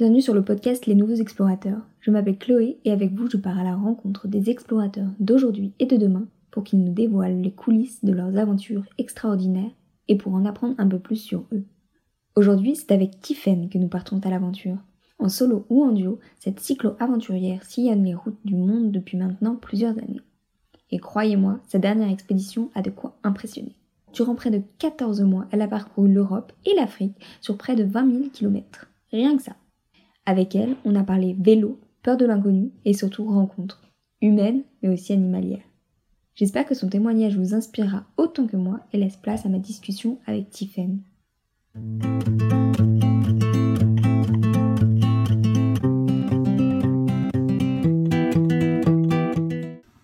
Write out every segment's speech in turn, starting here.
Bienvenue sur le podcast Les Nouveaux Explorateurs. Je m'appelle Chloé et avec vous je pars à la rencontre des explorateurs d'aujourd'hui et de demain pour qu'ils nous dévoilent les coulisses de leurs aventures extraordinaires et pour en apprendre un peu plus sur eux. Aujourd'hui c'est avec Tiffen que nous partons à l'aventure. En solo ou en duo, cette cyclo-aventurière sillonne les routes du monde depuis maintenant plusieurs années. Et croyez-moi, sa dernière expédition a de quoi impressionner. Durant près de 14 mois, elle a parcouru l'Europe et l'Afrique sur près de 20 000 km. Rien que ça. Avec elle, on a parlé vélo, peur de l'inconnu et surtout rencontres, humaines mais aussi animalières. J'espère que son témoignage vous inspirera autant que moi et laisse place à ma discussion avec Tiffen.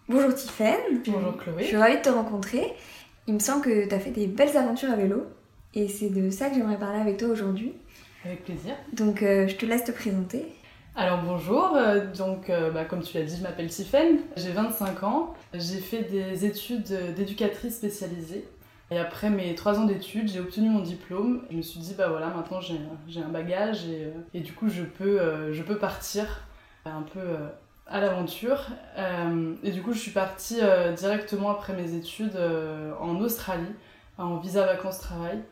Bonjour Tiffen. Bonjour Chloé. Je suis ravie de te rencontrer. Il me semble que tu as fait des belles aventures à vélo et c'est de ça que j'aimerais parler avec toi aujourd'hui. Avec plaisir. Donc euh, je te laisse te présenter. Alors bonjour, euh, donc euh, bah, comme tu l'as dit, je m'appelle Tiffaine, j'ai 25 ans, j'ai fait des études d'éducatrice spécialisée. Et après mes trois ans d'études, j'ai obtenu mon diplôme. Je me suis dit, bah voilà, maintenant j'ai un bagage et, et, du coup je peux, je peux partir un peu à l'aventure. et du coup je suis partie directement après mes études en Australie, en visa vacances-travail.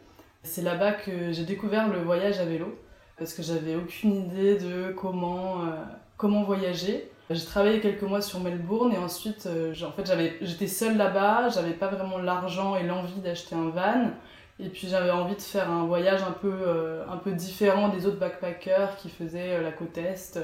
C'est là-bas que j'ai découvert le voyage à vélo, parce que j'avais aucune idée de comment, euh, comment voyager. J'ai travaillé quelques mois sur Melbourne et ensuite, euh, en fait, j'étais seule là-bas, j'avais pas vraiment l'argent et l'envie d'acheter un van. Et puis j'avais envie de faire un voyage un peu, euh, un peu différent des autres backpackers qui faisaient la côte Est,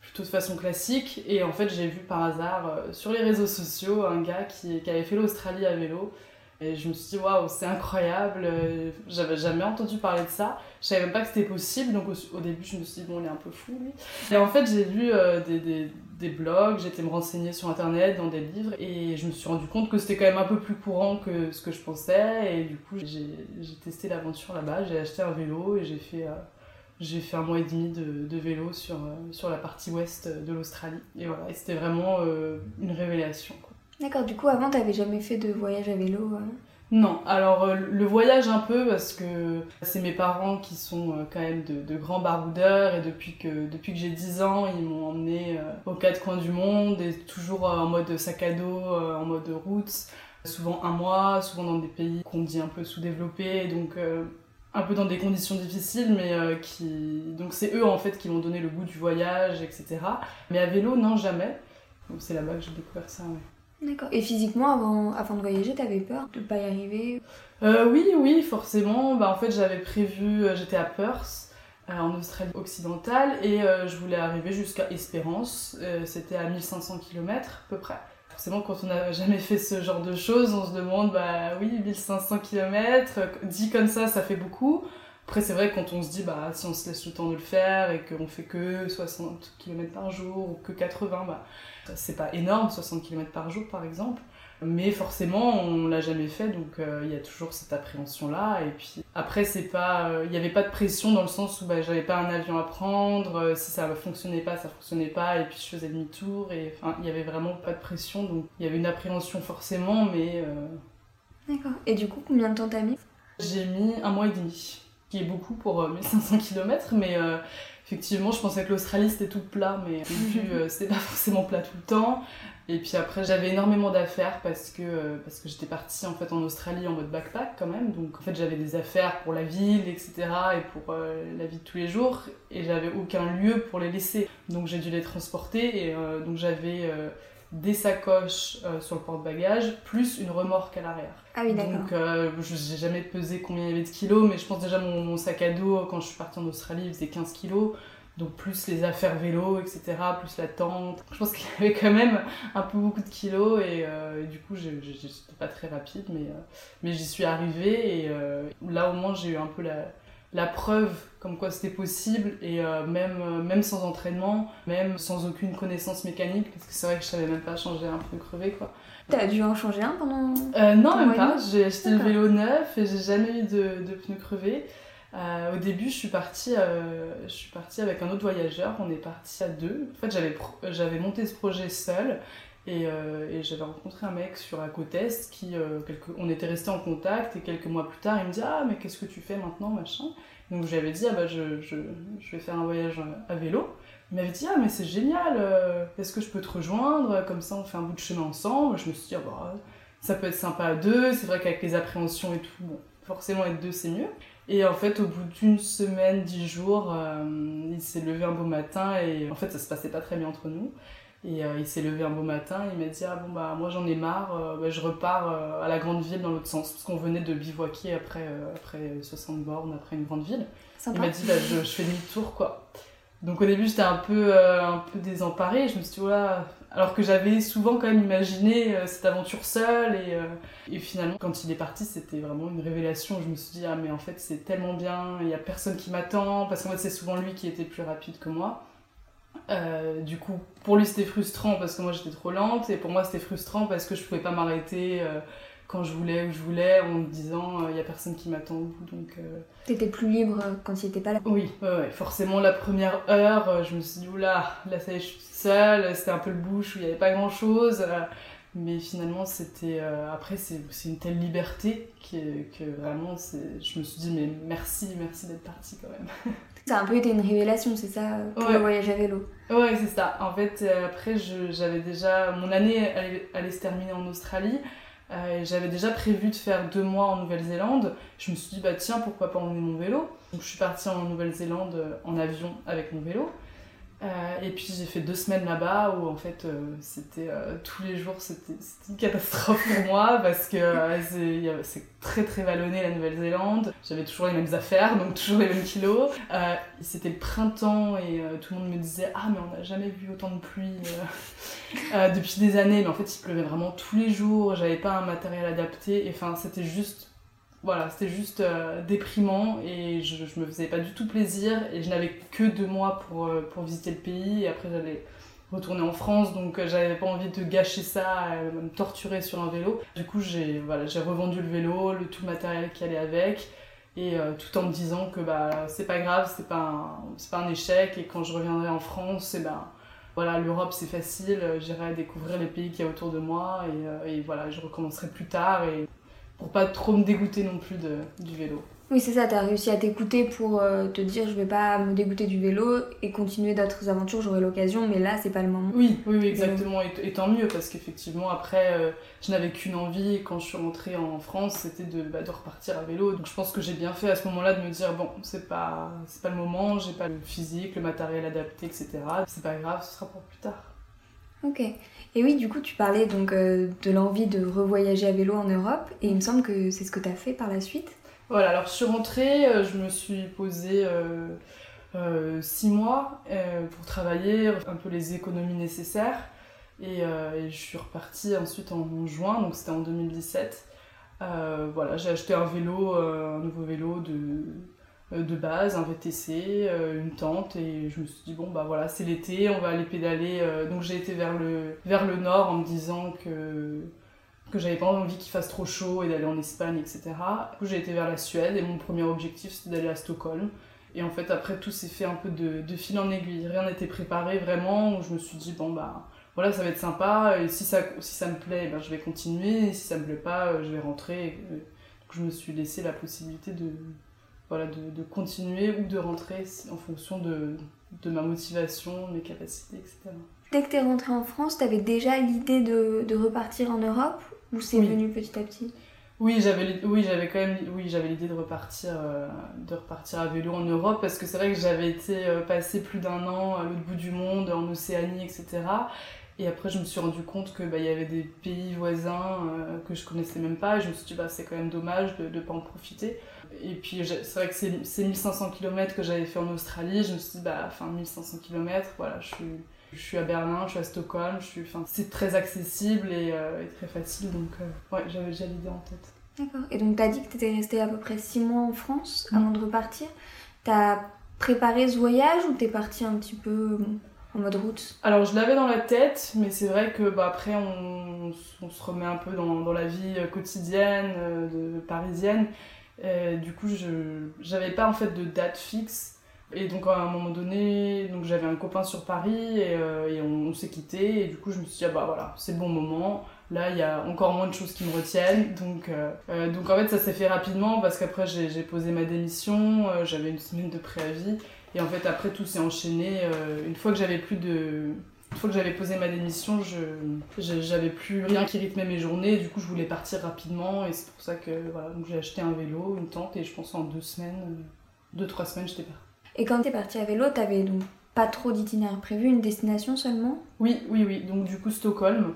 plutôt de façon classique. Et en fait, j'ai vu par hasard sur les réseaux sociaux un gars qui, qui avait fait l'Australie à vélo et je me suis dit, waouh, c'est incroyable, euh, j'avais jamais entendu parler de ça. Je savais même pas que c'était possible, donc au, début, je me suis dit, bon, il est un peu fou, lui. Et en fait, j'ai lu euh, des, des, des, blogs, été me renseigner sur internet, dans des livres, et je me suis rendu compte que c'était quand même un peu plus courant que ce que je pensais. Et du coup, j'ai testé l'aventure là-bas, j'ai acheté un vélo et j'ai fait. Euh, j'ai fait un mois et demi de, de vélo sur, sur la partie ouest de l'Australie. Et voilà, c'était vraiment une révélation. D'accord, du coup, avant, t'avais jamais fait de voyage à vélo euh Non, alors euh, le voyage un peu parce que c'est mes parents qui sont euh, quand même de, grands baroudeurs et depuis que, depuis que j'ai 10 ans, ils m'ont emmené aux quatre coins du monde et toujours en mode sac à dos, en mode route, souvent un mois, souvent dans des pays qu'on dit un peu sous-développés, donc un peu dans des conditions difficiles, mais qui... Donc c'est eux en fait qui m'ont donné le goût du voyage, etc. Mais à vélo, non, jamais. C'est là-bas que j'ai découvert ça, ouais. D'accord. Et physiquement, avant, avant de voyager, t'avais peur de pas y arriver euh, Oui, oui, forcément. Bah, en fait, j'avais prévu, euh, j'étais à Perth, euh, en Australie occidentale, et je voulais arriver jusqu'à Espérance. C'était à 1500 km à peu près. Forcément, quand on n'a jamais fait ce genre de choses, on se demande, bah oui, 1500 km, dit comme ça, ça fait beaucoup. Après, c'est vrai quand on se dit, bah si on se laisse le temps de le faire et qu'on fait que 60 km par jour ou que 80, bah c'est pas énorme, 60 km par jour par exemple. Mais forcément, on l'a jamais fait, donc euh, il y a toujours cette appréhension-là. Et puis après, c'est pas, euh, il n'y avait pas de pression dans le sens où bah, j'avais pas un avion à prendre. Euh, si ça fonctionnait pas, ça fonctionnait pas. Et puis je faisais demi-tour. Et enfin, il y avait vraiment pas de pression, donc il y avait une appréhension forcément, mais. D'accord. Et du coup, combien de temps t'as mis? J'ai mis un mois et demi, qui est beaucoup pour 1500 km, mais effectivement, je pensais que l'Australie c'était tout plat, mais vu, euh, c'était pas forcément plat tout le temps. Et puis après, j'avais énormément d'affaires parce que, euh, parce que j'étais partie en fait en Australie en mode backpack quand même. Donc en fait, j'avais des affaires pour la ville, etc. et pour euh, la vie de tous les jours. Et j'avais aucun lieu pour les laisser. Donc j'ai dû les transporter. Et donc j'avais des sacoches euh, sur le porte-bagages, plus une remorque à l'arrière. Ah oui, d'accord. Donc, euh, je n'ai jamais pesé combien il y avait de kilos, mais je pense déjà mon, mon, sac à dos, quand je suis partie en Australie, il faisait 15 kilos. Donc, plus les affaires vélo, etc., plus la tente. Je pense qu'il y avait quand même un peu beaucoup de kilos, et, euh, du coup, j'étais pas très rapide, mais, mais j'y suis arrivée, et là, au moins, j'ai eu un peu la la preuve comme quoi c'était possible et euh, même, euh, même sans entraînement, même sans aucune connaissance mécanique, parce que c'est vrai que je savais même pas changer un pneu crevé quoi. T'as dû en changer un pendant euh, Non, même pas. J'ai acheté le vélo neuf et j'ai jamais eu de, de pneus crevés. au début, je suis, partie, je suis partie avec un autre voyageur, on est parti à deux. En fait, j'avais, j'avais monté ce projet seul et, et, j'avais rencontré un mec sur la côte Est qui, on était resté en contact et quelques mois plus tard, il me dit Ah, mais qu'est-ce que tu fais maintenant machin? Donc je lui avais dit, ah bah je, je, vais faire un voyage à vélo. Il m'avait dit, ah mais c'est génial, euh, est-ce que je peux te rejoindre? Comme ça on fait un bout de chemin ensemble. Je me suis dit, ah bah ça peut être sympa à deux. C'est vrai qu'avec les appréhensions et tout, bon, forcément être deux c'est mieux. Et en fait, au bout d'une semaine, dix jours, euh, il s'est levé un beau matin et en fait, ça se passait pas très bien entre nous. Et euh, il s'est levé un beau matin, il m'a dit Ah bon, bah moi j'en ai marre, euh, bah, je repars à la grande ville dans l'autre sens. Parce qu'on venait de bivouaquer après, après 60 bornes, après une grande ville. Il m'a dit bah, je, je fais demi-tour quoi. Donc au début j'étais un peu, un peu désemparée, je me suis dit voilà, alors que j'avais souvent quand même imaginé euh, cette aventure seule et, euh, et, finalement quand il est parti c'était vraiment une révélation. Je me suis dit ah mais en fait c'est tellement bien, il y a personne qui m'attend parce qu'en fait c'est souvent lui qui était plus rapide que moi. Euh, du coup pour lui c'était frustrant parce que moi j'étais trop lente. Et pour moi c'était frustrant parce que je pouvais pas m'arrêter quand je voulais où je voulais en me disant il euh, y a personne qui m'attend au bout donc euh. t'étais plus libre quand il était pas là. Oui ouais, forcément la première heure euh, je me suis dit oula là ça y est je suis seule. C'était un peu le bouche où il y avait pas grand chose mais finalement c'était après c'est une telle liberté que, que vraiment je me suis dit mais merci merci d'être partie quand même ça a un peu été une révélation c'est ça pour le voyage à vélo. Ouais c'est ça. En fait après j'avais déjà mon année allait se terminer en Australie. Euh, j'avais déjà prévu de faire deux mois en Nouvelle-Zélande. Je me suis dit, bah tiens, pourquoi pas emmener mon vélo? Donc je suis partie en Nouvelle-Zélande euh, en avion avec mon vélo. Euh, et puis j'ai fait deux semaines là-bas où en fait c'était tous les jours c'était une catastrophe pour moi parce que c'est très très vallonné la Nouvelle-Zélande. J'avais toujours les mêmes affaires donc toujours les mêmes kilos. c'était le printemps et tout le monde me disait ah mais on n'a jamais vu autant de pluie depuis des années mais en fait il pleuvait vraiment tous les jours. J'avais pas un matériel adapté et enfin c'était juste voilà, c'était juste euh, déprimant et je, je me faisais pas du tout plaisir et je n'avais que deux mois pour, euh, pour visiter le pays et après j'allais retourner en France donc euh, j'avais pas envie de gâcher ça, me torturer sur un vélo. Du coup j'ai voilà, j'ai revendu le vélo, le tout le matériel qui allait avec et tout en me disant que bah c'est pas grave, c'est pas c'est pas un échec et quand je reviendrai en France, et eh ben voilà, l'Europe c'est facile, j'irai découvrir les pays qui y a autour de moi et, voilà, je recommencerai plus tard pour pas trop me dégoûter non plus de, du vélo. Oui, c'est ça, t'as réussi à t'écouter pour euh, te dire je vais pas me dégoûter du vélo et continuer d'autres aventures, j'aurai l'occasion, mais là c'est pas le moment. Oui, oui, oui exactement, et, tant mieux parce qu'effectivement après euh, je n'avais qu'une envie quand je suis rentrée en France, c'était de, bah, de repartir à vélo. Donc je pense que j'ai bien fait à ce moment-là de me dire bon, c'est pas, c'est pas le moment, j'ai pas le physique, le matériel adapté, etc. C'est pas grave, ce sera pour plus tard. Ok. Et oui, du coup, tu parlais donc euh, de l'envie de revoyager à vélo en Europe, et il me semble que c'est ce que tu as fait par la suite. Voilà, alors je suis rentrée, euh, je me suis posée euh, six mois pour travailler, un peu les économies nécessaires, et, je suis repartie ensuite en, juin, donc c'était en 2017. voilà, j'ai acheté un vélo, un nouveau vélo de euh, de base, un VTC, euh, une tente et je me suis dit bon bah voilà c'est l'été, on va aller pédaler. Euh, donc j'ai été vers le, vers le nord en me disant que, que j'avais pas envie qu'il fasse trop chaud et d'aller en Espagne etc. Du coup j'ai été vers la Suède et mon premier objectif c'était d'aller à Stockholm. Et en fait après tout s'est fait un peu de, de fil en aiguille, rien n'était préparé vraiment, où je me suis dit bon bah voilà ça va être sympa et si ça, si ça me plaît ben, je vais continuer et si ça me plaît pas je vais rentrer. Donc je me suis laissé la possibilité de voilà, de, de, continuer ou de rentrer en fonction de, de, ma motivation, mes capacités, etc. Dès que tu es rentrée en France, tu avais déjà l'idée de, de, repartir en Europe ou c'est venu petit à petit? Oui, j'avais oui, j'avais quand même oui, j'avais l'idée de repartir euh, de repartir à vélo en Europe parce que c'est vrai que j'avais été euh, passé plus d'un an à l'autre bout du monde en Océanie etc. Et après je me suis rendu compte que bah, il y avait des pays voisins euh, que je connaissais même pas et je me suis dit bah c'est quand même dommage de ne pas en profiter. Et puis c'est vrai que c'est 1500 km que j'avais fait en Australie, je me suis dit, bah, enfin 1500 km, voilà, je suis, je suis à Berlin, je suis à Stockholm, je suis, enfin, c'est très accessible et, euh, très facile, donc euh, ouais, j'avais déjà l'idée en tête. D'accord. Et donc tu as dit que tu étais restée à peu près 6 mois en France avant de repartir. Tu as préparé ce voyage ou t'es partie un petit peu en mode route? Alors je l'avais dans la tête, mais c'est vrai que bah, après on, on, se remet un peu dans, dans la vie quotidienne euh, de, parisienne euh, du coup, je j'avais pas en fait de date fixe. Et donc à un moment donné, donc j'avais un copain sur Paris et, euh, on, s'est quitté et du coup je me suis dit ah bah voilà c'est le bon moment. Là, il y a encore moins de choses qui me retiennent. Donc, donc en fait, ça s'est fait rapidement parce qu'après, j'ai posé ma démission, j'avais une semaine de préavis. Et en fait, après, tout s'est enchaîné. une fois que j'avais plus de une fois que j'avais posé ma démission, je j'avais plus rien qui rythmait mes journées. Du coup, je voulais partir rapidement et c'est pour ça que voilà, donc j'ai acheté un vélo, une tente et je pense en deux semaines, deux trois semaines, j'étais partie. Et quand t'es partie à vélo, t'avais donc pas trop d'itinéraire prévu, une destination seulement? Oui, oui, oui. Donc du coup Stockholm.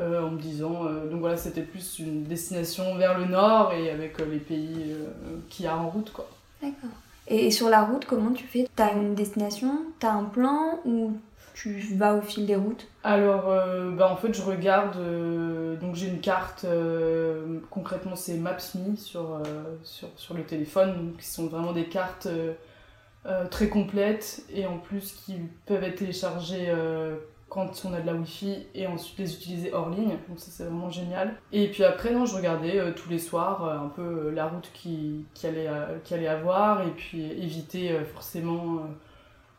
Euh, en me disant, euh, donc voilà, c'était plus une destination vers le nord et avec euh, les pays qui y a en route, quoi. D'accord. Et sur la route, comment tu fais? T'as une destination? T'as un plan? Ou tu vas au fil des routes Alors, euh, bah, en fait, je regarde. Euh, donc, j'ai une carte. Euh, concrètement, c'est Maps.me sur, sur, le téléphone, qui sont vraiment des cartes très complètes et en plus qui peuvent être téléchargées quand on a de la wifi et ensuite les utiliser hors ligne. Donc, ça, c'est vraiment génial. Et puis après, non, je regardais tous les soirs un peu la route qui, qui, allait, qui allait avoir et puis éviter forcément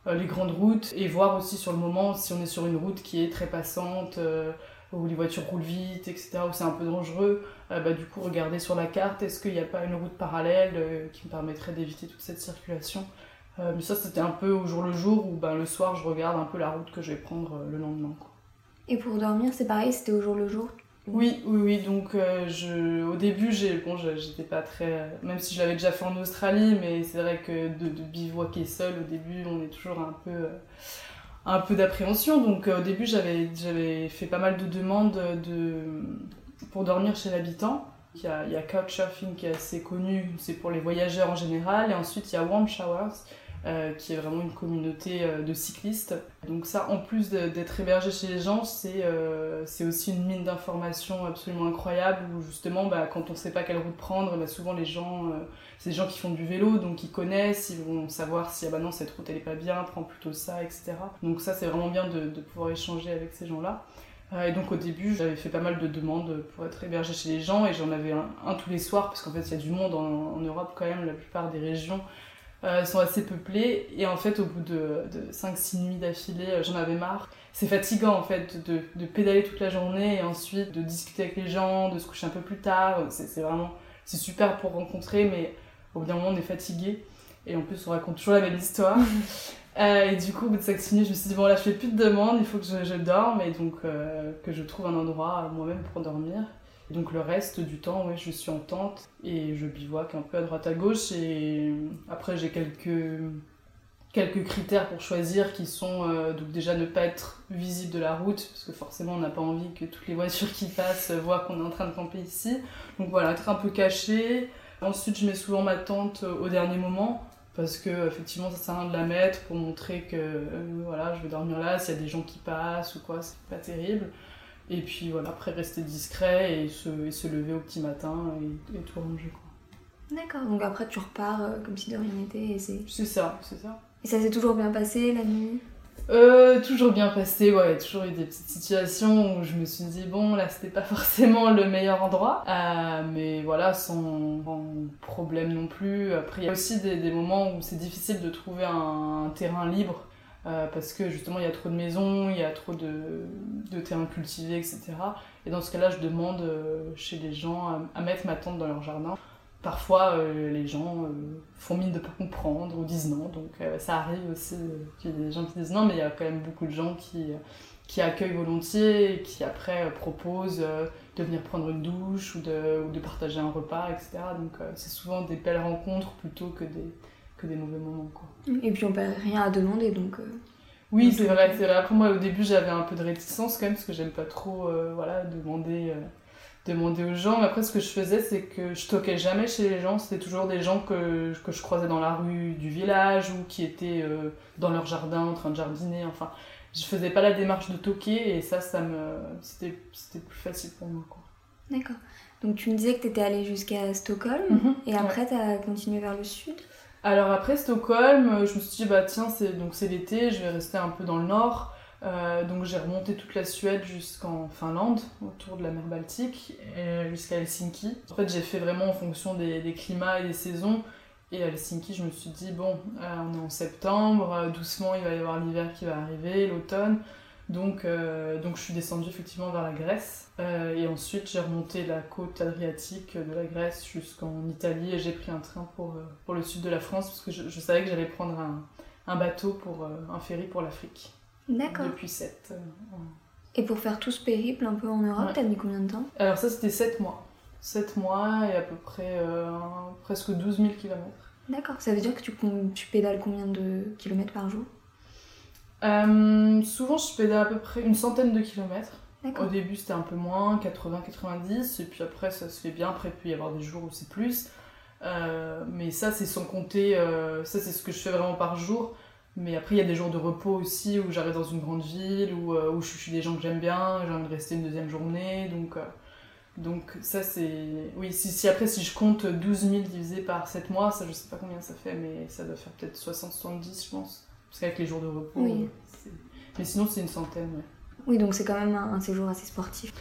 les grandes routes et voir aussi sur le moment si on est sur une route qui est très passante, euh, où les voitures roulent vite, etc., où c'est un peu dangereux, euh, bah, du coup regarder sur la carte, est-ce qu'il n'y a pas une route parallèle qui me permettrait d'éviter toute cette circulation. mais ça c'était un peu au jour le jour, où bah, le soir je regarde un peu la route que je vais prendre le lendemain. Et pour dormir c'est pareil, c'était au jour le jour oui, oui, oui. Donc, euh, je, au début, j'ai, bon, j'étais pas très. Même si je l'avais déjà fait en Australie, mais c'est vrai que de, de bivouaquer seul, au début, on est toujours un peu. Euh, un peu d'appréhension. Donc, euh, au début, j'avais, j'avais fait pas mal de demandes de, pour dormir chez l'habitant. Il y a, il y a Couchsurfing qui est assez connu, c'est pour les voyageurs en général. Et ensuite, il y a Warm Showers euh, qui est vraiment une communauté euh, de cyclistes. Donc ça, en plus d'être hébergé chez les gens, euh, c'est aussi une mine d'informations absolument incroyable où justement, bah, quand on ne sait pas quelle route prendre, bah, souvent les gens, c'est des gens qui font du vélo, donc ils connaissent, ils vont savoir si ah bah non, cette route elle est pas bien, prends plutôt ça, etc. Donc ça, c'est vraiment bien de, pouvoir échanger avec ces gens-là. Et donc au début, j'avais fait pas mal de demandes pour être hébergé chez les gens et j'en avais un, tous les soirs parce qu'en fait il y a du monde en, Europe quand même, la plupart des régions euh, sont assez peuplées. Et en fait, au bout de, de 5-6 nuits d'affilée, euh, j'en avais marre. C'est fatigant en fait de, de, pédaler toute la journée et ensuite de discuter avec les gens, de se coucher un peu plus tard. C'est vraiment c'est super pour rencontrer, mais au bout d'un moment, on est fatigué. Et en plus, on raconte toujours la même histoire. Euh, et du coup, au bout de 5 nuits, je me suis dit, bon là, je fais plus de demandes, il faut que je, je dorme et donc que je trouve un endroit moi-même pour dormir. Donc le reste du temps, je suis en tente et je bivouac un peu à droite à gauche. Et après, j'ai quelques, quelques critères pour choisir qui sont euh, donc déjà ne pas être visible de la route, parce que forcément on n'a pas envie que toutes les voitures qui passent voient qu'on est en train de camper ici. Donc voilà, être un peu caché. Ensuite, je mets souvent ma tente au dernier moment parce que effectivement ça sert à rien de la mettre pour montrer que euh, voilà je vais dormir là s'il y a des gens qui passent ou quoi c'est pas terrible et puis voilà, après rester discret et se, et se lever au petit matin et, et tout ranger. Quoi. D'accord, donc après tu repars euh, comme si de rien n'était et c'est. C'est ça, c'est ça. Et ça s'est toujours bien passé la nuit? Euh, toujours bien passé, ouais, toujours eu des petites situations où je me suis dit, bon, là c'était pas forcément le meilleur endroit, euh, mais voilà, sans, problème non plus. Après, il y a aussi des, des moments où c'est difficile de trouver un terrain libre euh, parce que justement il y a trop de maisons, il y a trop de, de terrains cultivés, etc. Et dans ce cas-là, je demande euh, chez les gens à, mettre ma tente dans leur jardin. Parfois, euh, les gens font mine de pas comprendre ou disent non, donc ça arrive aussi qu'il y ait des gens qui disent non, mais il y a quand même beaucoup de gens qui, qui accueillent volontiers et qui après proposent de venir prendre une douche ou de, ou de partager un repas, etc. Donc c'est souvent des belles rencontres plutôt que des, des mauvais moments. Quoi. Et puis on perd rien à demander donc. Euh, oui, c'est vrai, c'est vrai. Après, moi, au début, j'avais un peu de réticence quand même, parce que j'aime pas trop euh, voilà, demander, euh, demander aux gens. Mais après, ce que je faisais, c'est que je toquais jamais chez les gens. C'était toujours des gens que, que je croisais dans la rue du village ou qui étaient dans leur jardin en train de jardiner. Enfin, je faisais pas la démarche de toquer et ça, ça me, c'était, c'était plus facile pour moi. Quoi. D'accord. Donc, tu me disais que tu étais allée jusqu'à Stockholm mhm. et après, tu as continué vers le sud? Alors après Stockholm, euh, je me suis dit bah tiens c'est donc c'est l'été, je vais rester un peu dans le nord. Euh, donc j'ai remonté toute la Suède jusqu'en Finlande, autour de la mer Baltique, jusqu'à Helsinki. En fait j'ai fait vraiment en fonction des, climats et des saisons. Et à Helsinki je me suis dit bon euh, on est en septembre, doucement il va y avoir l'hiver qui va arriver, l'automne. Donc, euh, donc je suis descendue effectivement vers la Grèce. Euh, et ensuite, j'ai remonté la côte adriatique de la Grèce jusqu'en Italie et j'ai pris un train pour, euh, pour le sud de la France parce que je, je savais que j'allais prendre un, un bateau pour un ferry pour l'Afrique. D'accord. Depuis 7. Et pour faire tout ce périple un peu en Europe, Ouais. t'as mis combien de temps? Alors ça, c'était 7 mois. 7 mois et à peu près presque 12 000 km. D'accord. Ça veut dire que tu, tu pédales combien de kilomètres par jour? Euh, souvent, je pédale à peu près une centaine de kilomètres. Au début, c'était un peu moins, 80-90, et puis après, ça se fait bien. Après, il peut y avoir des jours où c'est plus. Euh, mais ça, c'est sans compter. euh, ça, c'est ce que je fais vraiment par jour. Mais après, il y a des jours de repos aussi où j'arrive dans une grande ville, où, où je suis des gens que j'aime bien, j'ai envie de rester une deuxième journée. Donc, euh, donc ça, c'est. Oui, si, si après, si je compte 12 000 divisé par 7 mois, ça, je sais pas combien ça fait, mais ça doit faire peut-être 60-70, je pense. Parce qu'avec les jours de repos. Oui. Mais sinon, c'est une centaine, ouais. Oui, donc c'est quand même un, un séjour assez sportif.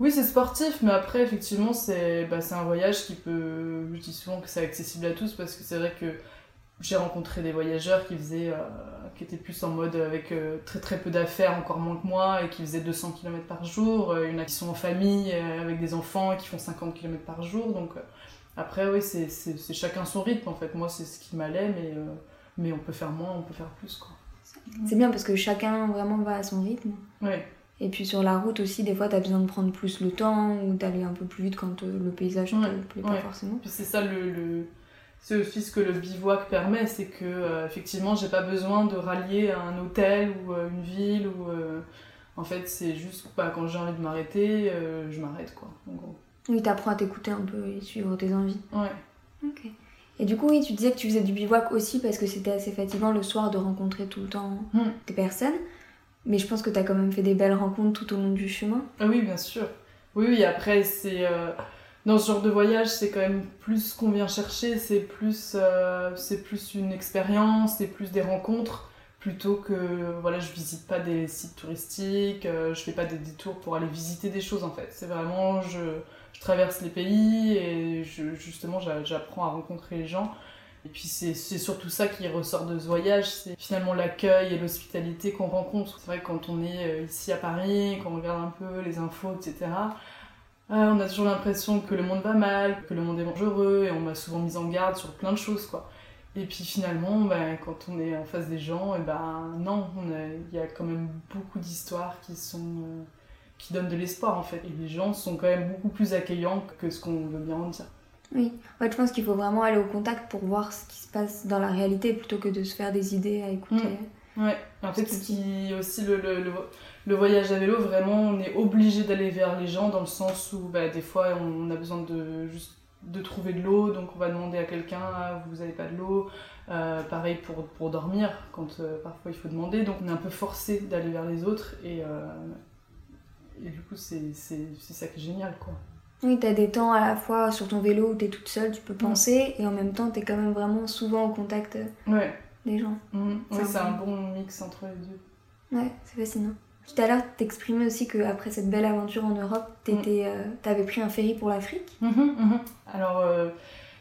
Oui, c'est sportif, mais après, effectivement, c'est bah, un voyage qui peut. Je dis souvent que c'est accessible à tous parce que c'est vrai que j'ai rencontré des voyageurs qui faisaient. euh, qui étaient plus en mode avec euh, très très peu d'affaires, encore moins que moi, et qui faisaient 200 km par jour. Euh, Il y en a qui sont en famille avec des enfants et qui font 50 km par jour. Donc après, oui, c'est chacun son rythme en fait. Moi, c'est ce qui m'allait, mais, euh, mais on peut faire moins, on peut faire plus quoi. C'est bien parce que chacun vraiment va à son rythme. Ouais. Et puis sur la route aussi, des fois, t'as besoin de prendre plus le temps ou d'aller un peu plus vite quand euh, le paysage Ouais, te plaît pas ouais. forcément. C'est ça le, le- c'est aussi ce que le bivouac permet, c'est que euh, effectivement j'ai pas besoin de rallier à un hôtel ou euh, une ville ou euh, en fait c'est juste bah, quand j'ai envie de m'arrêter, je m'arrête quoi. En gros. Oui, t'apprends à t'écouter un peu et suivre tes envies. Ouais. Ok. Et du coup, oui, tu disais que tu faisais du bivouac aussi parce que c'était assez fatigant le soir de rencontrer tout le temps Hmm. des personnes. Mais je pense que t'as quand même fait des belles rencontres tout au long du chemin. Ah oui bien sûr. Oui oui après c'est euh, dans ce genre de voyage c'est quand même plus ce qu'on vient chercher, c'est plus euh, c'est plus une expérience, c'est plus des rencontres plutôt que voilà je visite pas des sites touristiques, euh, je fais pas des détours pour aller visiter des choses en fait. C'est vraiment je, je traverse les pays et justement j'a- j'apprends à rencontrer les gens. Et puis c'est surtout ça qui ressort de ce voyage, c'est finalement l'accueil et l'hospitalité qu'on rencontre. C'est vrai que quand on est euh, ici à Paris, quand on regarde un peu les infos, etc., euh, on a toujours l'impression que le monde va mal, que le monde est dangereux, et on m'a souvent mise en garde sur plein de choses, quoi. Et puis finalement, ben, quand on est en face des gens, et ben non, il y a quand même beaucoup d'histoires qui sont euh, qui donnent de l'espoir en fait. Et les gens sont quand même beaucoup plus accueillants que ce qu'on veut bien en dire. Oui. Ouais, je pense qu'il faut vraiment aller au contact pour voir ce qui se passe dans la réalité plutôt que de se faire des idées à écouter. Ouais, en fait, Ce qui aussi le, le, le, le voyage à vélo, vraiment, on est obligé d'aller vers les gens dans le sens où bah, des fois on a besoin de juste de trouver de l'eau, donc on va demander à quelqu'un ah, vous avez pas de l'eau? Euh, pareil pour, pour dormir, quand euh, parfois il faut demander, donc on est un peu forcé d'aller vers les autres et, euh, et du coup c'est c'est- c'est ça qui est génial quoi. Oui, t'as des temps à la fois sur ton vélo où t'es toute seule, tu peux penser, et en même temps t'es quand même vraiment souvent au contact Ouais, des gens. C'est Ouais, un c'est un bon- bon mix entre les deux. Ouais, c'est fascinant. Tout à l'heure, t'exprimais aussi qu'après cette belle aventure en Europe, t'étais, euh, t'avais pris un ferry pour l'Afrique. Mhm, mhm. Alors, euh,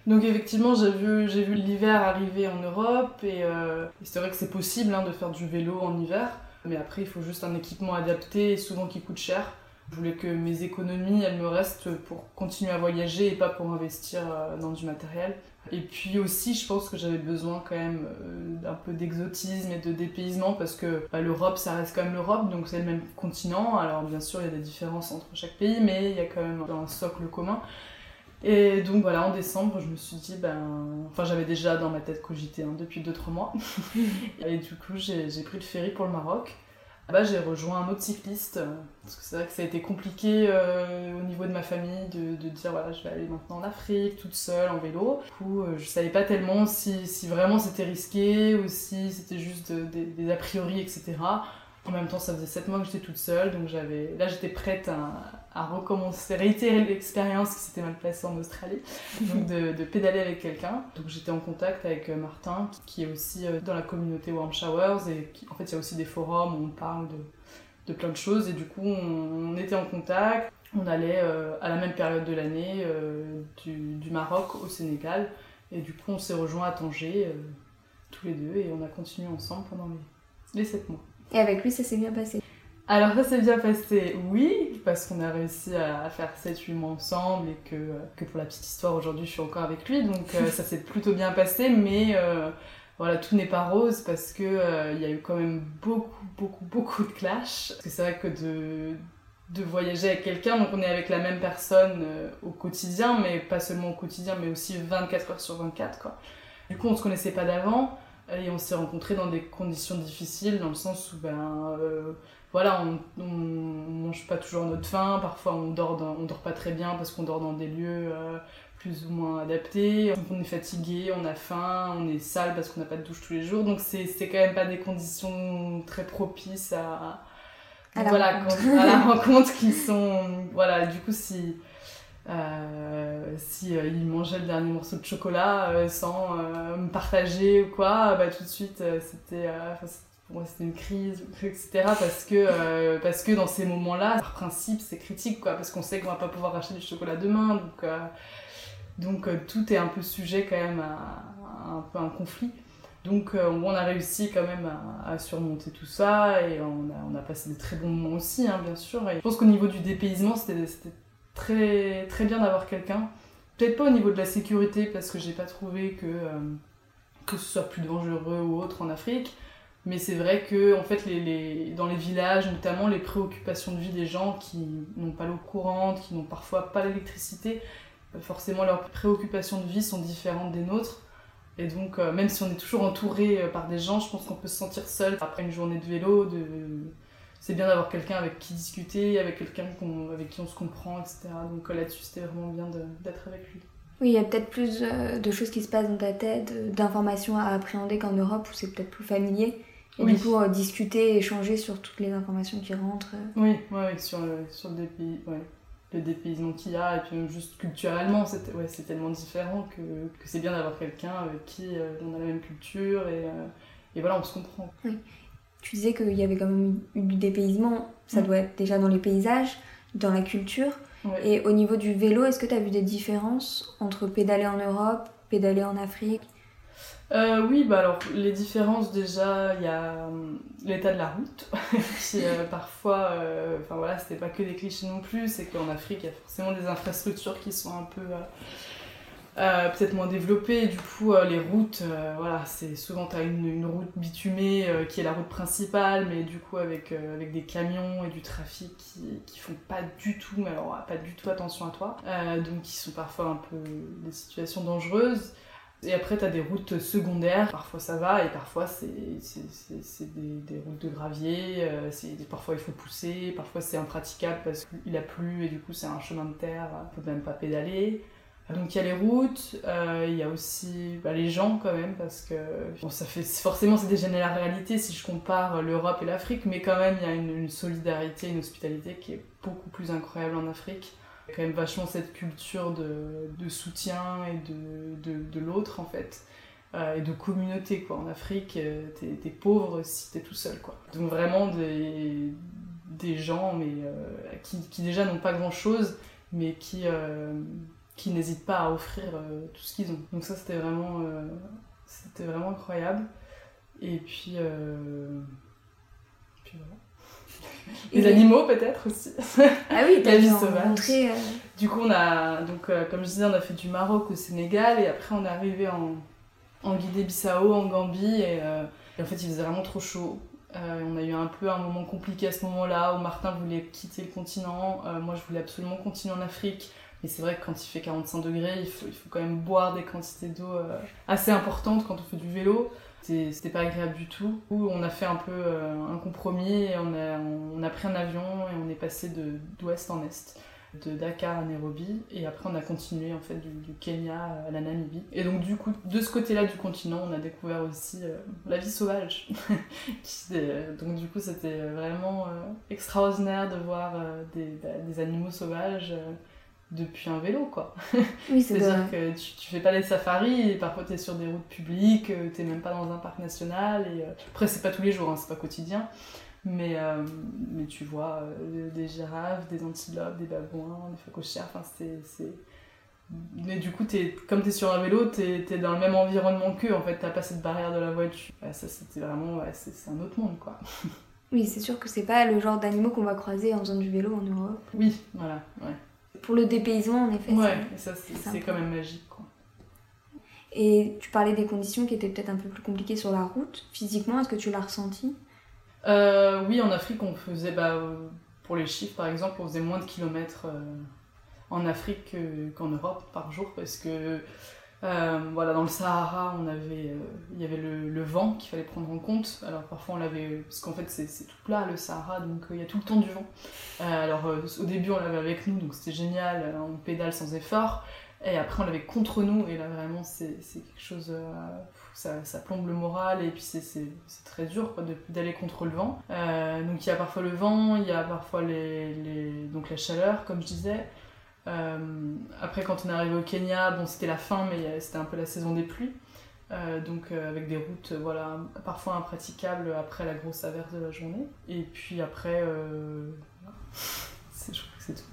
donc effectivement, j'ai vu, l'hiver arriver en Europe et, euh, et c'est vrai que c'est possible hein, de faire du vélo en hiver, mais après il faut juste un équipement adapté et souvent qui coûte cher. Je voulais que mes économies, elles me restent pour continuer à voyager et pas pour investir dans du matériel. Et puis aussi, je pense que j'avais besoin quand même euh, d'un peu d'exotisme et de dépaysement parce que bah, l'Europe, ça reste quand même l'Europe, donc c'est le même continent. Alors bien sûr, il y a des différences entre chaque pays, mais il y a quand même un socle commun. Et donc voilà, en décembre, je me suis dit, ben. Enfin, j'avais déjà dans ma tête cogité hein, depuis 2-3 mois. et du coup, j'ai j'ai pris le ferry pour le Maroc. Là-bas, j'ai rejoint un autre cycliste, euh, parce que c'est vrai que ça a été compliqué euh, au niveau de ma famille de, de dire, voilà, je vais aller maintenant en Afrique, toute seule, en vélo. Du coup, euh, je savais pas tellement si, si vraiment c'était risqué ou si c'était juste de- des- des a priori, etc. En même temps, ça faisait 7 mois que j'étais toute seule, donc j'avais, là j'étais prête à, à recommencer, réitérer l'expérience qui s'était mal passée en Australie, donc de, de pédaler avec quelqu'un. Donc j'étais en contact avec euh, Martin, qui, est aussi euh, dans la communauté Warm Showers, et en fait il y a aussi des forums où on parle de, de plein de choses, et du coup on, était en contact. On allait euh, à la même période de l'année du, du Maroc au Sénégal, et du coup on s'est rejoints à Tanger, tous les deux, et on a continué ensemble pendant les, les 7 mois. Et avec lui, ça s'est bien passé. Alors ça s'est bien passé, oui, parce qu'on a réussi à faire 7-8 mois ensemble et que, que pour la petite histoire, aujourd'hui je suis encore avec lui, donc euh, ça s'est plutôt bien passé, mais euh, voilà, tout n'est pas rose parce que euh, il y a eu quand même beaucoup, beaucoup, beaucoup de clash. Parce que c'est vrai que de, de voyager avec quelqu'un, donc on est avec la même personne au quotidien, mais pas seulement au quotidien, mais aussi 24 heures sur 24, quoi. Du coup, on se connaissait pas d'avant et on s'est rencontrés dans des conditions difficiles, dans le sens où, ben voilà, on, on, mange pas toujours notre faim, parfois on dort, on dort pas très bien parce qu'on dort dans des lieux euh, plus ou moins adaptés, on est fatigué, on a faim, on est sale parce qu'on n'a pas de douche tous les jours, donc c'est quand même pas des conditions très propices à, à, la, voilà, rencontre. Quand, à la rencontre qui sont... Voilà, du coup si... Euh, si euh, il mangeait le dernier morceau de chocolat euh, sans me partager ou quoi, bah tout de suite c'était moi c'était une crise, etc. Parce que, euh, parce que dans ces moments-là, par principe, c'est critique, quoi, parce qu'on sait qu'on va pas pouvoir acheter du chocolat demain, donc, euh, donc euh, tout est un peu sujet quand même à, un peu un conflit. Donc on a réussi quand même à, surmonter tout ça et on a, on a passé des très bons moments aussi, hein, bien sûr. Je pense qu'au niveau du dépaysement, c'était très, très bien d'avoir quelqu'un. Peut-être pas au niveau de la sécurité, parce que j'ai pas trouvé que, que ce soit plus dangereux ou autre en Afrique. Mais c'est vrai que en fait, les, les, dans les villages, notamment, les préoccupations de vie des gens qui n'ont pas l'eau courante, qui n'ont parfois pas l'électricité, forcément leurs préoccupations de vie sont différentes des nôtres. Et donc, euh, même si on est toujours entouré euh, par des gens, je pense qu'on peut se sentir seul après une journée de vélo. De... C'est bien d'avoir quelqu'un avec qui discuter, avec quelqu'un qu avec qui on se comprend, etc. Donc euh, là-dessus, c'était vraiment bien d'être avec lui. Oui, il y a peut-être plus de choses qui se passent dans ta tête, d'informations à appréhender qu'en Europe où c'est peut-être plus familier. Et oui. du coup, euh, discuter, échanger sur toutes les informations qui rentrent. Euh. Oui, ouais, sur, le, sur le, ouais, le dépaysement qu'il y a, et puis même juste culturellement, c'est ouais, tellement différent que, que c'est bien d'avoir quelqu'un avec qui euh, on a la même culture, et, euh, et voilà, on se comprend. Oui. Tu disais qu'il y avait quand même eu du dépaysement, ça mmh. doit être déjà dans les paysages, dans la culture. Et au niveau du vélo, est-ce que tu as vu des différences entre pédaler en Europe, pédaler en Afrique? Euh, oui, bah alors les différences déjà, il y a euh, l'état de la route, qui euh, parfois, euh, enfin voilà, c'était pas que des clichés non plus, c'est qu'en Afrique, il y a forcément des infrastructures qui sont un peu euh, peut-être moins développées, et du coup les routes, voilà, c'est souvent tu as une, une, route bitumée qui est la route principale, mais du coup avec, avec des camions et du trafic qui, qui font pas du tout, mais alors pas du tout attention à toi, donc qui sont parfois un peu des situations dangereuses. Et après, tu as des routes secondaires, parfois ça va, et parfois c'est des, des, routes de gravier, euh, parfois il faut pousser, parfois c'est impraticable parce qu'il a plu et du coup c'est un chemin de terre, il faut même pas pédaler. Donc il y a les routes, euh, il y a aussi bah, les gens quand même, parce que ça fait, forcément c'est déjà la réalité si je compare l'Europe et l'Afrique, mais quand même il y a une, une solidarité, une hospitalité qui est beaucoup plus incroyable en Afrique y a quand même vachement cette culture de, soutien et de, de, l'autre en fait. Euh, et de communauté quoi. En Afrique, euh, t'es, pauvre si t'es tout seul quoi. Donc vraiment des, des gens mais, euh, qui, déjà n'ont pas grand chose mais qui, qui n'hésitent pas à offrir tout ce qu'ils ont. Donc ça c'était vraiment, vraiment incroyable. Et puis, puis voilà. Les et animaux peut-être aussi. Ah oui, la vie sauvage. Euh... Du coup, on a, donc, euh, comme je disais, on a fait du Maroc au Sénégal et après on est arrivé en, en Guinée-Bissau, en Gambie et, euh, et, en fait il faisait vraiment trop chaud. On a eu un peu un moment compliqué à ce moment-là où Martin voulait quitter le continent. Moi je voulais absolument continuer en Afrique. Mais c'est vrai que quand il fait 45 degrés, il faut, il faut quand même boire des quantités d'eau assez importantes quand on fait du vélo c'était pas agréable du tout. On a fait un peu euh, un compromis et on a, pris un avion et on est passé d'ouest en est de Dakar à Nairobi et après on a continué en fait du, Kenya à la Namibie et donc du coup de ce côté là du continent on a découvert aussi euh, la vie sauvage donc du coup c'était vraiment euh, extraordinaire de voir euh, des, bah, des, animaux sauvages euh, depuis un vélo quoi. Oui, c'est à dire que tu, tu, fais pas les safaris et parfois tu es sur des routes publiques, euh, tu même pas dans un parc national et euh... après c'est pas tous les jours, hein, c'est pas quotidien. Mais, euh, mais tu vois euh, des girafes, des antilopes, des babouins, des phacochères, enfin c'est. Mais du coup, es, comme tu es sur un vélo, tu es, es, dans le même environnement qu'eux, en fait, t'as pas cette barrière de la voiture. Ouais, ça c'était vraiment, ouais, c'est un autre monde quoi. Oui, c'est sûr que c'est pas le genre d'animaux qu'on va croiser en faisant du vélo en Europe. Oui, voilà, ouais. Pour le dépaysement, en effet. Ouais, ça c'est quand même magique, quoi. Et tu parlais des conditions qui étaient peut-être un peu plus compliquées sur la route. Physiquement, est-ce que tu l'as ressenti euh, Oui, en Afrique, on faisait, bah, pour les chiffres par exemple, on faisait moins de kilomètres euh, en Afrique qu'en Europe par jour parce que euh, voilà, dans le Sahara, on avait, il y avait le, vent qu'il fallait prendre en compte. Alors parfois on l'avait, parce qu'en fait c'est tout plat le Sahara, donc il y a tout le temps du vent. alors au début on l'avait avec nous, donc c'était génial, on pédale sans effort. Et après, on l'avait contre nous, et là, vraiment, c'est quelque chose. Euh, ça, ça, plombe le moral, et puis c'est très dur d'aller contre le vent. Euh, donc, il y a parfois le vent, il y a parfois les, donc la chaleur, comme je disais. Euh, après, quand on est arrivé au Kenya, bon, c'était la fin, mais c'était un peu la saison des pluies. donc, avec des routes, voilà, parfois impraticables après la grosse averse de la journée. Et puis après, je crois que c'est tout.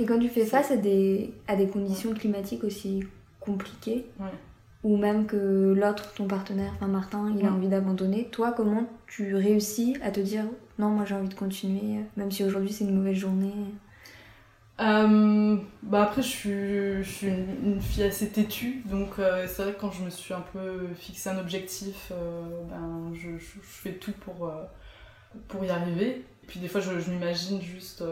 Et quand tu fais face à des, à des conditions climatiques aussi compliquées, ou même que l'autre, ton partenaire, enfin Martin, il a envie d'abandonner, toi, comment tu réussis à te dire non, moi j'ai envie de continuer, même si aujourd'hui c'est une mauvaise journée? Euh, bah après, je suis, je suis une, fille assez têtue, donc euh, c'est vrai que quand je me suis un peu fixé un objectif, euh, ben, je, je, fais tout pour, pour y arriver. Puis des fois, je, je m'imagine juste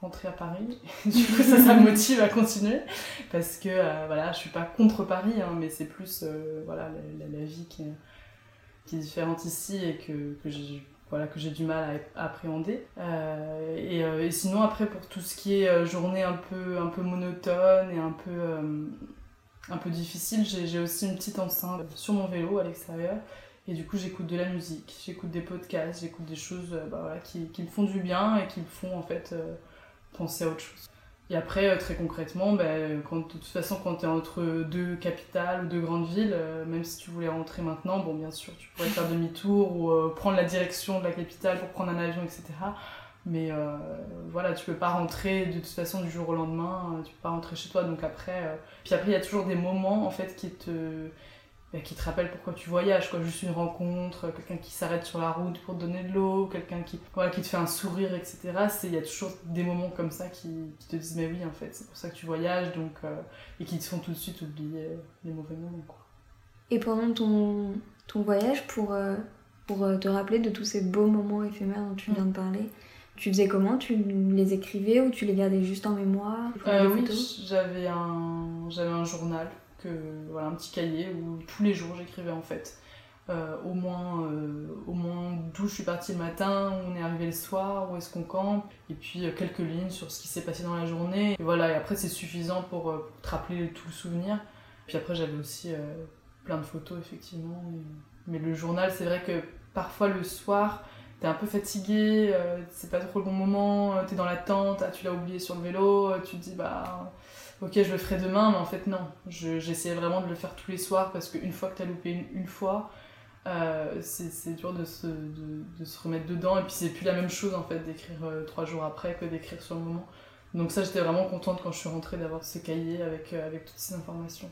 rentrer à Paris. du coup, ça, ça me motive à continuer. Parce que, voilà, je suis pas contre Paris, hein, mais c'est plus, voilà, la, vie qui, qui, est différente ici et que, que j'ai voilà, que j'ai du mal à, appréhender. Euh, et, et, sinon, après, pour tout ce qui est journée un peu, un peu monotone et un peu, un peu difficile, j'ai aussi une petite enceinte sur mon vélo à l'extérieur. Et du coup, j'écoute de la musique, j'écoute des podcasts, j'écoute des choses bah, qui, qui, me font du bien et qui me font en fait penser à autre chose. Et après, euh, très concrètement, ben, quand, de toute façon, quand tu es entre deux capitales ou deux grandes villes, euh, même si tu voulais rentrer maintenant, bon, bien sûr, tu pourrais faire demi-tour ou euh, prendre la direction de la capitale pour prendre un avion, etc. Mais voilà, tu peux pas rentrer de toute façon du jour au lendemain, tu peux pas rentrer chez toi. Donc après, puis après, il y a toujours des moments en fait qui te qui te rappelle pourquoi tu voyages, quoi. Juste une rencontre, quelqu'un qui s'arrête sur la route pour te donner de l'eau, quelqu'un qui, voilà, qui te fait un sourire, etc. Il y a toujours des moments comme ça qui, te disent, mais oui, en fait, c'est pour ça que tu voyages, donc, euh, et qui te font tout de suite oublier les mauvais moments, quoi. Et pendant ton, ton voyage, pour, euh, pour euh, te rappeler de tous ces beaux moments éphémères dont tu viens de parler, tu faisais comment? Tu les écrivais ou tu les gardais juste en mémoire? Oui, j'avais un, j'avais un journal voilà, un petit cahier où tous les jours j'écrivais en fait. Euh, au moins euh, au moins d'où je suis partie le matin, où on est arrivé le soir, où est-ce qu'on campe, et puis euh, quelques lignes sur ce qui s'est passé dans la journée. Et voilà, et après c'est suffisant pour, te rappeler tout le souvenir. Puis après j'avais aussi plein de photos effectivement. Mais le journal, c'est vrai que parfois le soir, t'es un peu fatigué, c'est pas trop le bon moment, t'es dans la tente, ah, tu l'as oublié sur le vélo, tu te dis bah ok, je le ferai demain, mais en fait, non. J'essayais vraiment de le faire tous les soirs parce qu'une fois que tu as loupé une, fois, euh, c'est dur de se, de, se, remettre dedans. Et puis, c'est plus la même chose en fait d'écrire euh, trois jours après que d'écrire sur le moment. Donc, ça, j'étais vraiment contente quand je suis rentrée d'avoir ce cahier avec, euh, avec toutes ces informations.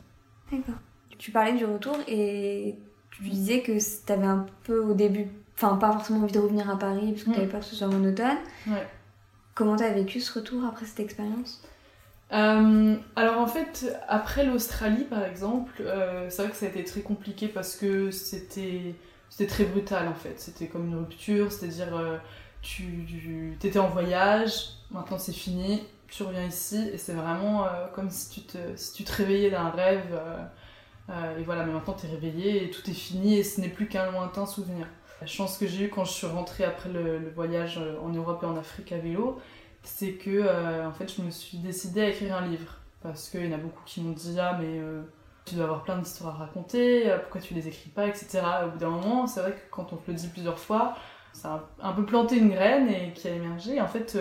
D'accord. Tu parlais du retour et tu disais que tu avais un peu au début, enfin, pas forcément envie de revenir à Paris parce que tu n'avais pas que ce soit monotone. Ouais. Comment tu as vécu ce retour après cette expérience? Euh, alors en fait, après l'Australie par exemple, euh, c'est vrai que ça a été très compliqué parce que c'était très brutal en fait. C'était comme une rupture, c'est-à-dire euh, tu, étais en voyage, maintenant c'est fini, tu reviens ici et c'est vraiment comme si tu, te, si tu te réveillais d'un rêve. et voilà, mais maintenant tu es réveillé et tout est fini et ce n'est plus qu'un lointain souvenir. La chance que j'ai eue quand je suis rentrée après le voyage en Europe et en Afrique à vélo, c'est que euh, en fait je me suis décidée à écrire un livre. Parce qu'il y en a beaucoup qui m'ont dit ah mais euh, tu dois avoir plein d'histoires à raconter euh, pourquoi tu les écris pas etc au bout d'un moment c'est vrai que quand on te le dit plusieurs fois ça a un peu planté une graine et qui a émergé. En fait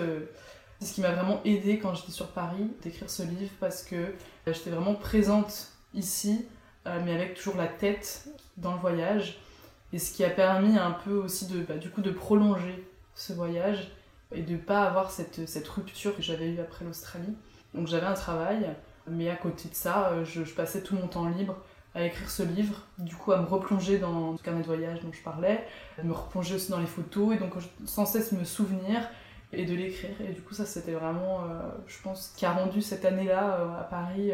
c'est ce qui m'a vraiment aidé quand j'étais sur Paris d'écrire ce livre parce que j'étais vraiment présente ici mais avec toujours la tête dans le voyage. Et ce qui a permis un peu aussi de bah, du coup de prolonger ce voyage et de pas avoir cette, cette rupture que j'avais eue après l'Australie. Donc j'avais un travail, mais à côté de ça, euh, je, passais tout mon temps libre à écrire ce livre, du coup à me replonger dans ce carnet de voyage dont je parlais, à me replonger aussi dans les photos et donc sans cesse me souvenir et de l'écrire. Et du coup ça c'était vraiment, euh, je pense, qui a rendu cette année-là euh, à Paris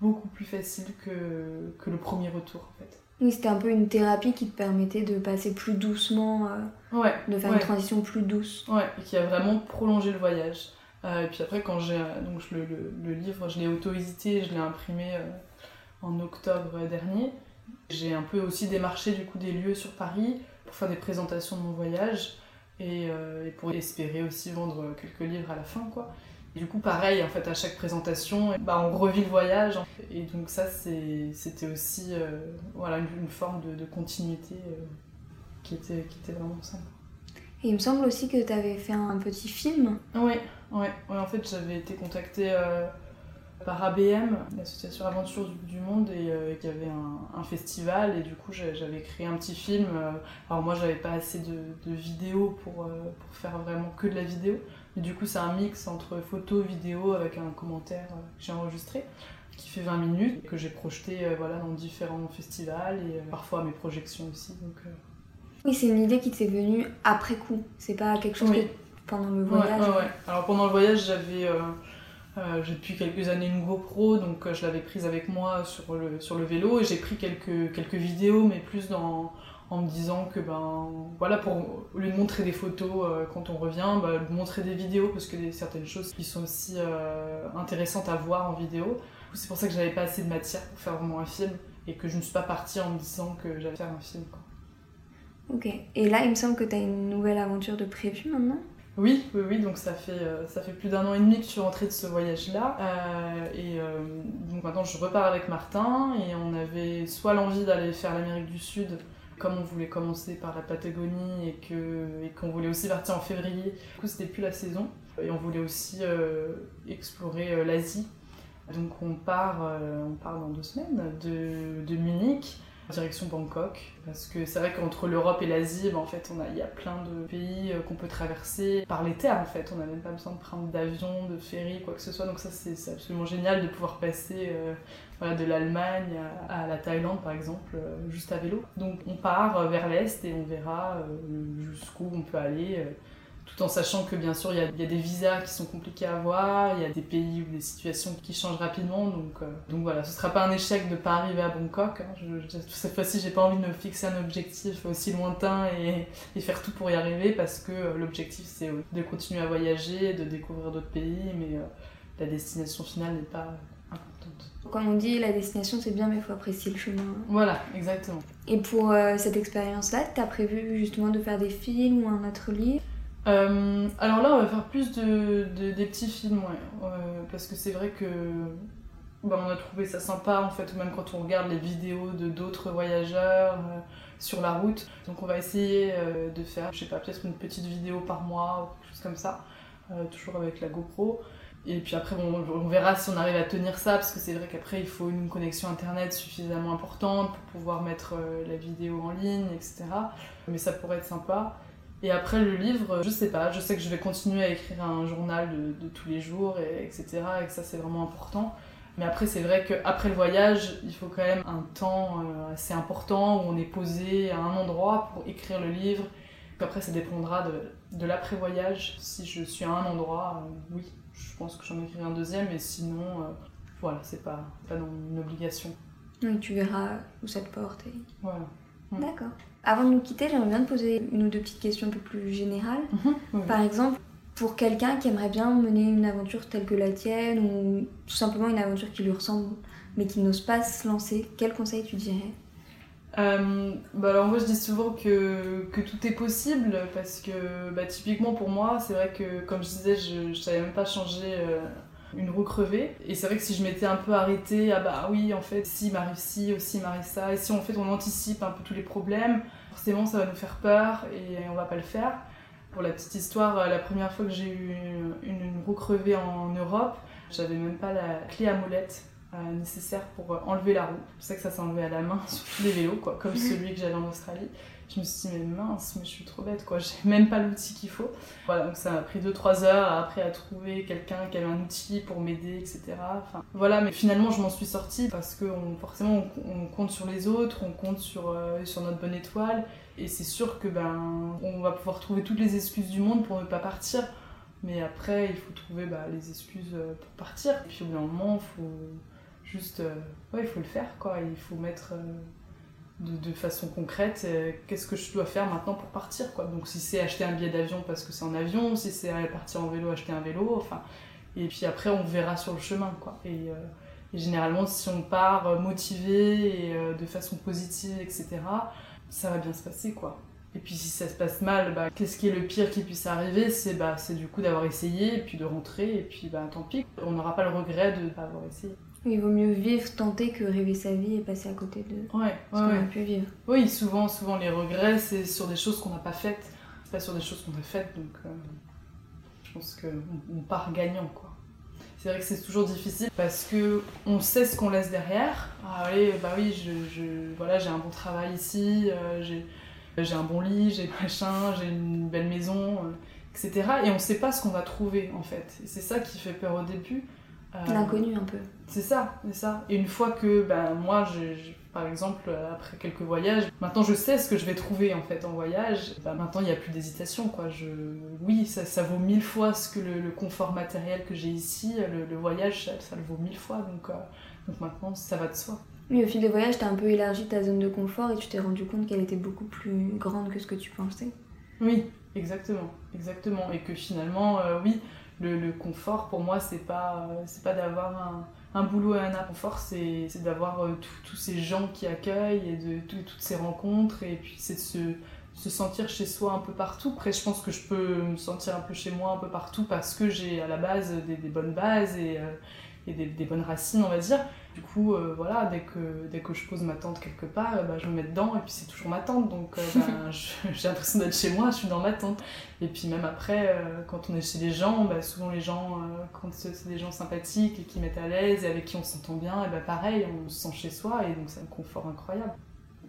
beaucoup plus facile que, que le premier retour en fait. Oui, c'était un peu une thérapie qui te permettait de passer plus doucement, ouais, de faire une transition plus douce. Ouais, et qui a vraiment prolongé le voyage. et puis après, quand j'ai donc le, le, le, livre, je l'ai auto-édité, je l'ai imprimé en octobre dernier. J'ai un peu aussi démarché du coup des lieux sur Paris pour faire des présentations de mon voyage et, euh, pour espérer aussi vendre quelques livres à la fin quoi. Du coup pareil en fait à chaque présentation bah, on revit le voyage et donc ça c'était aussi euh, voilà une, forme de, continuité euh, qui, était, qui était vraiment sympa. Et il me semble aussi que tu avais fait un petit film. Oui, ouais, ouais, en fait j'avais été contactée par ABM, l'association Aventure du, Monde, et euh, qui avait un, festival. Et du coup, j'avais créé un petit film. Euh, alors, moi, j'avais pas assez de, vidéos pour, euh, pour, faire vraiment que de la vidéo. Mais du coup, c'est un mix entre photo, vidéo avec un commentaire que j'ai enregistré qui fait 20 minutes, que j'ai projeté voilà, dans différents festivals et parfois mes projections aussi. Donc, Oui, c'est une idée qui t'est venue après coup. C'est pas quelque chose que pendant le voyage. Ouais, ouais, Alors pendant le voyage, j'avais euh, j'ai depuis quelques années une GoPro, donc euh, je l'avais prise avec moi sur le, sur le vélo et j'ai pris quelques, quelques vidéos, mais plus dans, en me disant que, ben, voilà, pour, au lieu de montrer des photos euh, quand on revient, bah, montrer des vidéos parce que y a certaines choses qui sont aussi intéressantes à voir en vidéo. C'est pour ça que j'avais pas assez de matière pour faire vraiment un film et que je ne suis pas partie en me disant que j'allais faire un film. Quoi. Ok, et là il me semble que tu as une nouvelle aventure de prévu maintenant? Oui, oui, oui, donc ça fait, euh, ça fait plus d'un an et demi que je suis rentrée de ce voyage-là. Euh, et euh, donc maintenant je repars avec Martin et on avait soit l'envie d'aller faire l'Amérique du Sud, comme on voulait commencer par la Patagonie et qu'on qu'on voulait aussi partir en février. Du coup, c'était plus la saison. Et on voulait aussi explorer l'Asie. Donc on part, on part dans deux semaines de, de Munich direction Bangkok. Parce que c'est vrai qu'entre l'Europe et l'Asie, ben, en fait, on a, il y a plein de pays euh, qu'on peut traverser par les terres, en fait. On n'a même pas besoin de prendre d'avion, de ferry, quoi que ce soit. Donc ça, c'est absolument génial de pouvoir passer euh, de l'Allemagne à, la Thaïlande, par exemple, euh, juste à vélo. Donc on part vers l'Est et on verra jusqu'où on peut aller tout en sachant que bien sûr il y, a, des visas qui sont compliqués à avoir, il y a des pays ou des situations qui changent rapidement, donc, euh, donc voilà, ce sera pas un échec de pas arriver à Bangkok. Hein. cette fois-ci, j'ai pas envie de me fixer un objectif aussi lointain et, faire tout pour y arriver parce que euh, l'objectif c'est de continuer à voyager, de découvrir d'autres pays, mais euh, la destination finale n'est pas. Comme on dit, la destination c'est bien, mais il faut apprécier le chemin. Voilà, exactement. Et pour cette expérience-là, tu as prévu justement de faire des films ou un autre livre? Euh, alors là, on va faire plus de, des petits films, ouais. Euh, parce que c'est vrai que bah, on a trouvé ça sympa, en fait, même quand on regarde les vidéos de d'autres voyageurs euh, sur la route. Donc on va essayer de faire, je sais pas, peut-être une petite vidéo par mois ou quelque chose comme ça, toujours avec la GoPro. Et puis après, bon, on verra si on arrive à tenir ça, parce que c'est vrai qu'après, il faut une connexion internet suffisamment importante pour pouvoir mettre la vidéo en ligne, etc. Mais ça pourrait être sympa. Et après le livre, je sais pas, je sais que je vais continuer à écrire un journal de, tous les jours, et, etc. Et que ça c'est vraiment important. Mais après c'est vrai qu'après le voyage, il faut quand même un temps euh, assez important où on est posé à un endroit pour écrire le livre. Après ça dépendra de, de l'après-voyage. Si je suis à un endroit, euh, oui, je pense que j'en écrirai un deuxième, et sinon, euh, voilà, c'est pas, pas une obligation. Oui, tu verras où ça te porte. Voilà. Mm. D'accord. Avant de nous quitter, j'aimerais bien te poser une ou deux petites questions un peu plus générales. Mhm. Par exemple, pour quelqu'un qui aimerait bien mener une aventure telle que la tienne, ou tout simplement une aventure qui lui ressemble, mais qui n'ose pas se lancer, quel conseil tu dirais? Euh, bah alors moi je dis souvent que, que tout est possible parce que bah, typiquement pour moi c'est vrai que comme je disais je, ne savais même pas changer euh, une roue crevée. Et c'est vrai que si je m'étais un peu arrêtée, ah bah oui, en fait, si m'arrive ci, aussi m'arrive ça, et si en fait on anticipe un peu tous les problèmes, forcément ça va nous faire peur et on va pas le faire. Pour la petite histoire, euh, la première fois que j'ai eu une, roue crevée en Europe, j'avais même pas la clé à molette euh, nécessaire pour euh, enlever la roue. Je sais que ça s'est enlevé à la main sur tous les vélos, quoi, comme celui que j'avais en Australie. Je me suis dit, mais mince, mais je suis trop bête, quoi. J'ai même pas l'outil qu'il faut. Voilà, donc ça m'a pris 2-3 heures après à trouver quelqu'un qui avait un outil pour m'aider, etc. Enfin, voilà, mais finalement, je m'en suis sortie parce que forcément, on, compte sur les autres, on compte sur, euh, sur notre bonne étoile. Et c'est sûr que ben, on va pouvoir trouver toutes les excuses du monde pour ne pas partir. Mais après, il faut trouver bah, les excuses euh, pour partir. Et puis au bout d'un moment, il faut juste. Euh, ouais, il faut le faire, quoi. Il faut mettre de, façon concrète euh, qu'est-ce que je dois faire maintenant pour partir quoi donc si c'est acheter un billet d'avion parce que c'est en avion si c'est partir en vélo acheter un vélo enfin et puis après on verra sur le chemin quoi et, euh, généralement si on part euh, motivé et de façon positive etc ça va bien se passer quoi et puis si ça se passe mal, bah, qu'est-ce qui est le pire qui puisse arriver? C'est bah, du coup d'avoir essayé, puis de rentrer, et puis bah, tant pis. On n'aura pas le regret de pas avoir essayé. Il vaut mieux vivre, tenter que rêver sa vie et passer à côté de ouais, ce qu'on a pu vivre. Oui, souvent, souvent les regrets, c'est sur des choses qu'on n'a pas faites, pas sur des choses qu'on a faites, donc euh, je pense qu'on on part gagnant, quoi. C'est vrai que c'est toujours difficile parce que on sait ce qu'on laisse derrière. Ah oui, bah oui, je, voilà, j'ai un bon travail ici, euh, j'ai un bon lit, j'ai machin, j'ai une belle maison, euh, etc. Et on sait pas ce qu'on va trouver en fait. Et c'est ça qui fait peur au début L'inconnu un peu. C'est ça, c'est ça. Et une fois que, ben, moi, par exemple, après quelques voyages, maintenant je sais ce que je vais trouver en fait en voyage. Ben, maintenant il n'y a plus d'hésitation, quoi. Je... Oui, ça, ça, vaut mille fois ce que le, confort matériel que j'ai ici. Le, voyage, ça, le vaut mille fois. Donc, euh, donc maintenant, ça va de soi. Oui, au fil des voyages, tu as un peu élargi ta zone de confort et tu t'es rendu compte qu'elle était beaucoup plus grande que ce que tu pensais. Oui, exactement, exactement. Et que finalement, euh, oui, le, confort pour moi c'est pas c'est pas d'avoir un, boulot et un confort c'est d'avoir euh, tous ces gens qui accueillent et de, toutes ces rencontres et puis c'est de se, sentir chez soi un peu partout. Après je pense que je peux me sentir un peu chez moi un peu partout parce que j'ai à la base des, bonnes bases et, euh, et des, bonnes racines, on va dire. Du coup, euh, voilà, dès que, dès que je pose ma tente quelque part, bah, je me mets dedans et puis c'est toujours ma tente. Donc euh, bah, j'ai l'impression d'être chez moi, je suis dans ma tente. Et puis même après, euh, quand on est chez les gens, bah, souvent les gens, quand c'est des gens sympathiques et qui mettent à l'aise et avec qui on s'entend bien, et bah, pareil, on se sent chez soi et donc c'est un confort incroyable.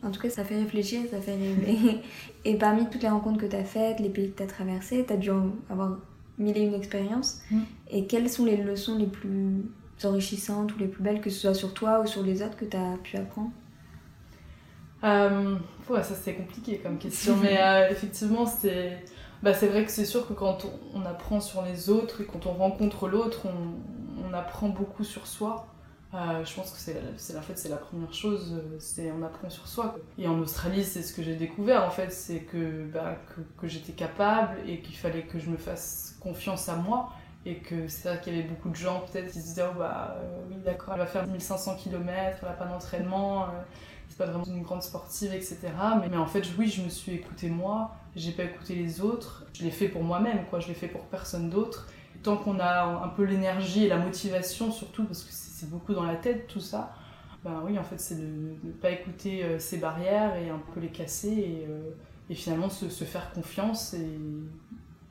En tout cas, ça fait réfléchir, ça fait rêver. et parmi toutes les rencontres que tu as faites, les pays que tu as traversés, tu as dû avoir mille et une expériences. Mmh. Et quelles sont les leçons les plus enrichissantes ou les plus belles, que ce soit sur toi ou sur les autres que tu as pu apprendre euh, ouais, Ça c'est compliqué comme question, mais euh, effectivement c'est bah, vrai que c'est sûr que quand on, apprend sur les autres et quand on rencontre l'autre, on, on, apprend beaucoup sur soi. Euh, je pense que c'est en fait c'est la première chose, c'est on apprend sur soi. Et en Australie, c'est ce que j'ai découvert en fait, c'est que, bah, que, que j'étais capable et qu'il fallait que je me fasse confiance à moi et que c'est vrai qu'il y avait beaucoup de gens peut-être qui se disaient oh bah euh, oui d'accord elle va faire 1500 km, elle n'a pas d'entraînement, euh, c'est pas vraiment une grande sportive etc. Mais, en fait oui je me suis écoutée moi, j'ai pas écouté les autres, je l'ai fait pour moi-même quoi, je l'ai fait pour personne d'autre. Tant qu'on a un peu l'énergie et la motivation surtout parce que c'est beaucoup dans la tête tout ça, ben oui en fait c'est de ne pas écouter euh, ces barrières et un peu les casser et, et finalement se, se faire confiance et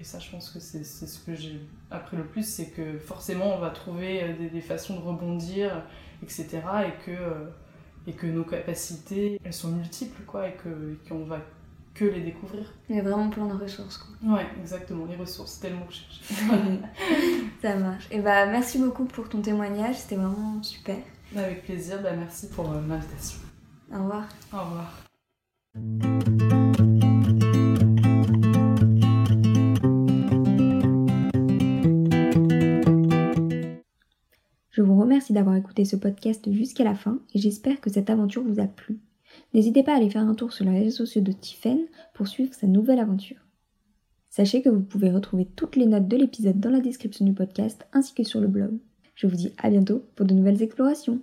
et ça, je pense que c'est ce que j'ai appris le plus, c'est que forcément, on va trouver euh, des, façons de rebondir, etc. Et que, euh, et que nos capacités, elles sont multiples, quoi, et qu'on va que les découvrir. Il y a vraiment plein de ressources, quoi. Ouais, exactement, les ressources, c'est tellement que je cherche. ça marche. Et bah, merci beaucoup pour ton témoignage, c'était vraiment super. Avec plaisir, bah, merci pour euh, l'invitation. Au revoir. Au revoir. Remercie d'avoir écouté ce podcast jusqu'à la fin et j'espère que cette aventure vous a plu. N'hésitez pas à aller faire un tour sur les réseaux sociaux de Tiffen pour suivre sa nouvelle aventure. Sachez que vous pouvez retrouver toutes les notes de l'épisode dans la description du podcast ainsi que sur le blog. Je vous dis à bientôt pour de nouvelles explorations.